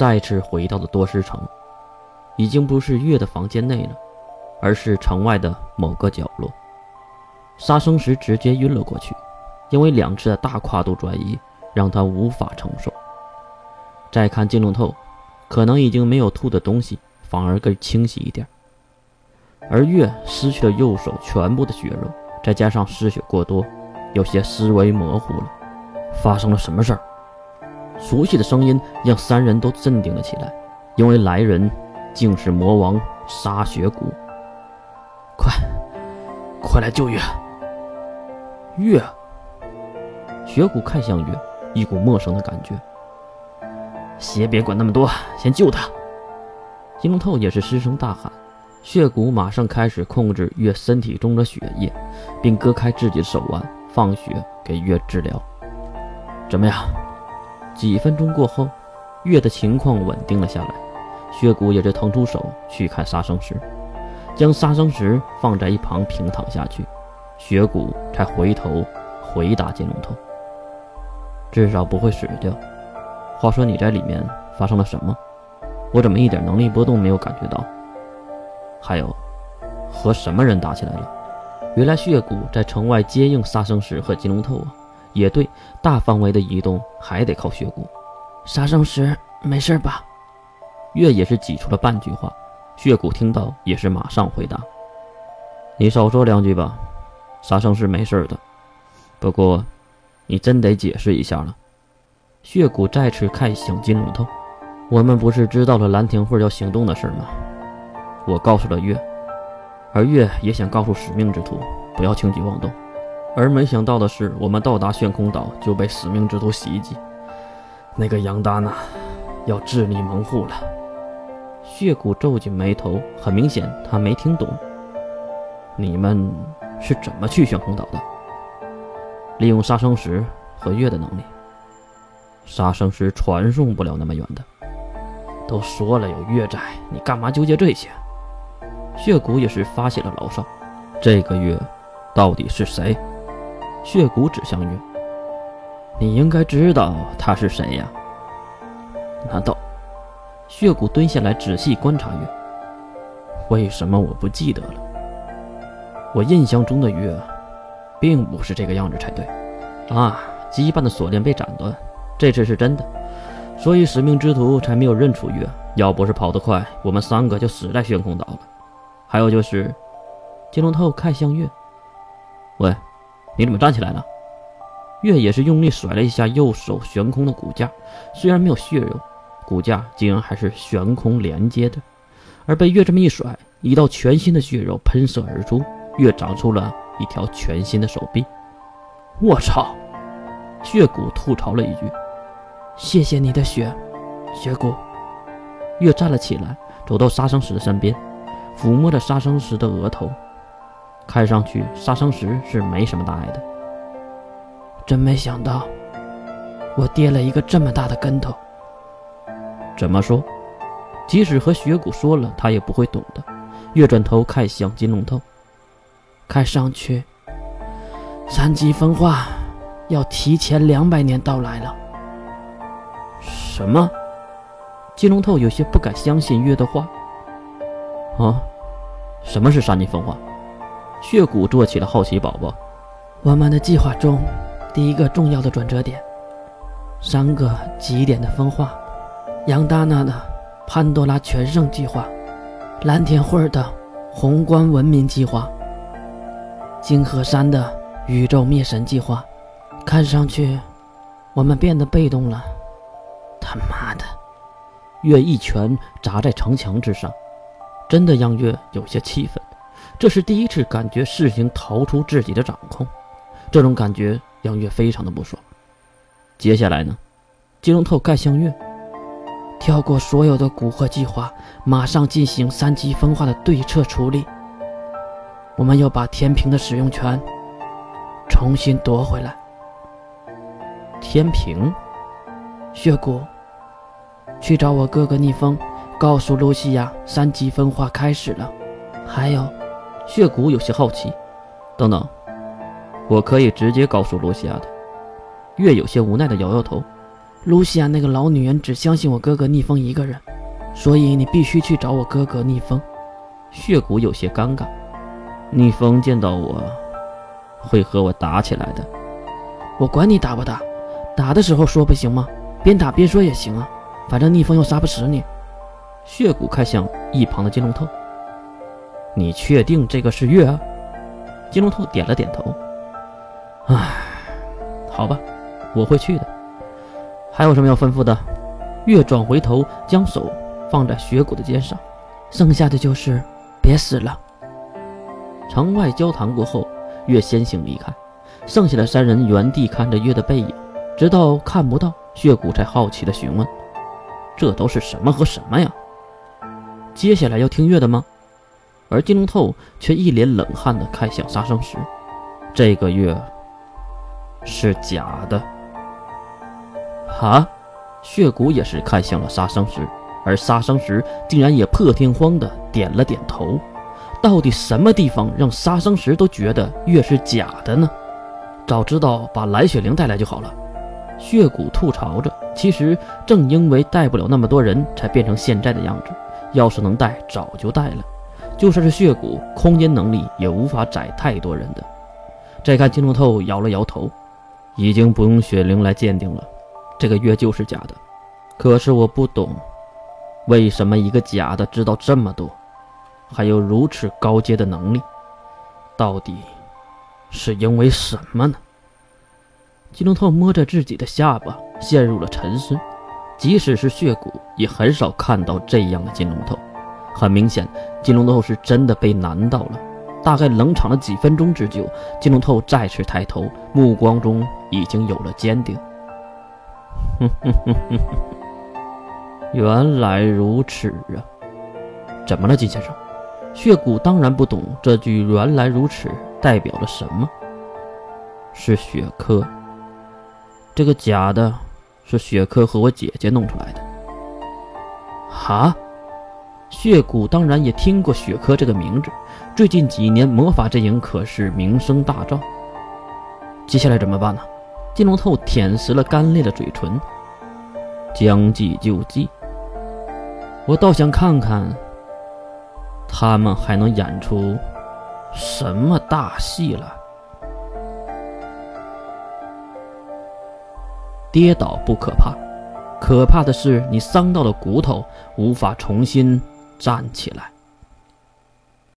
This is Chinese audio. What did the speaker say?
再次回到了多尸城，已经不是月的房间内了，而是城外的某个角落。杀生石直接晕了过去，因为两次的大跨度转移让他无法承受。再看金龙透，可能已经没有吐的东西，反而更清晰一点。而月失去了右手全部的血肉，再加上失血过多，有些思维模糊了。发生了什么事儿？熟悉的声音让三人都镇定了起来，因为来人竟是魔王沙雪谷。快，快来救月！月，雪谷看向月，一股陌生的感觉。先别管那么多，先救他！金龙透也是失声大喊。血骨马上开始控制月身体中的血液，并割开自己的手腕，放血给月治疗。怎么样？几分钟过后，月的情况稳定了下来。血谷也就腾出手去看杀生石，将杀生石放在一旁平躺下去。血谷才回头回答金龙头：“至少不会死掉。话说你在里面发生了什么？我怎么一点能力波动没有感觉到？还有，和什么人打起来了？原来血谷在城外接应杀生石和金龙头啊！也对，大范围的移动还得靠血骨。杀生石没事吧？月也是挤出了半句话。血骨听到也是马上回答：“你少说两句吧。”杀生石没事的，不过，你真得解释一下了。血骨再次看向金龙头，我们不是知道了兰亭会要行动的事吗？我告诉了月，而月也想告诉使命之徒不要轻举妄动。而没想到的是，我们到达悬空岛就被使命之徒袭击。那个杨达娜要智力蒙护了。血骨皱紧眉头，很明显他没听懂。你们。是怎么去悬空岛的？利用杀生石和月的能力。杀生石传送不了那么远的。都说了有月在，你干嘛纠结这些？血骨也是发起了牢骚。这个月到底是谁？血骨指向月。你应该知道他是谁呀？难道？血骨蹲下来仔细观察月。为什么我不记得了？我印象中的月，并不是这个样子才对。啊，羁绊的锁链被斩断，这次是真的，所以使命之徒才没有认出月。要不是跑得快，我们三个就死在悬空岛了。还有就是，金龙头看向月，喂，你怎么站起来了？月也是用力甩了一下右手悬空的骨架，虽然没有血肉，骨架竟然还是悬空连接的。而被月这么一甩，一道全新的血肉喷射而出。月长出了一条全新的手臂，我操！血骨吐槽了一句：“谢谢你的血，血骨。”月站了起来，走到杀生石的身边，抚摸着杀生石的额头，看上去杀生石是没什么大碍的。真没想到，我跌了一个这么大的跟头。怎么说？即使和雪谷说了，他也不会懂的。月转头看向金龙头。看上去，三级分化要提前两百年到来了。什么？金龙透有些不敢相信月的话。啊，什么是三级分化？血骨做起了好奇宝宝。我们的计划中第一个重要的转折点，三个极点的分化：杨大娜的潘多拉全盛计划，蓝天会的宏观文明计划。金河山的宇宙灭神计划，看上去我们变得被动了。他妈的！月一拳砸在城墙之上，真的让月有些气愤。这是第一次感觉事情逃出自己的掌控，这种感觉杨月非常的不爽。接下来呢？金龙透看向月，跳过所有的蛊惑计划，马上进行三级分化的对策处理。我们要把天平的使用权重新夺回来。天平，血骨，去找我哥哥逆风，告诉露西亚三级分化开始了。还有，血骨有些好奇，等等，我可以直接告诉露西亚的。月有些无奈的摇摇头，露西亚那个老女人只相信我哥哥逆风一个人，所以你必须去找我哥哥逆风。血骨有些尴尬，逆风见到我会和我打起来的。我管你打不打，打的时候说不行吗？边打边说也行啊，反正逆风又杀不死你。血骨看向一旁的金龙头，你确定这个是月啊？金龙头点了点头。唉，好吧，我会去的。还有什么要吩咐的？月转回头，将手放在雪骨的肩上。剩下的就是别死了。城外交谈过后，月先行离开，剩下的三人原地看着月的背影，直到看不到血骨，才好奇的询问：“这都是什么和什么呀？”接下来要听月的吗？而金龙透却一脸冷汗的看向杀生石：“这个月是假的。”哈，血骨也是看向了杀生石，而杀生石竟然也破天荒的点了点头。到底什么地方让杀生石都觉得月是假的呢？早知道把蓝雪灵带来就好了。血骨吐槽着，其实正因为带不了那么多人，才变成现在的样子。要是能带，早就带了。就算是血骨，空间能力也无法载太多人的。再看金龙透摇了摇头，已经不用雪灵来鉴定了。这个月就是假的，可是我不懂，为什么一个假的知道这么多，还有如此高阶的能力？到底是因为什么呢？金龙透摸着自己的下巴，陷入了沉思。即使是血骨，也很少看到这样的金龙头。很明显，金龙头是真的被难到了。大概冷场了几分钟之久，金龙头再次抬头，目光中已经有了坚定。原来如此啊！怎么了，金先生？血骨当然不懂这句“原来如此”代表了什么。是雪珂，这个假的，是雪珂和我姐姐弄出来的。哈，血骨当然也听过雪珂这个名字，最近几年魔法阵营可是名声大噪。接下来怎么办呢？金龙透舔食了干裂的嘴唇，将计就计。我倒想看看，他们还能演出什么大戏了。跌倒不可怕，可怕的是你伤到了骨头，无法重新站起来。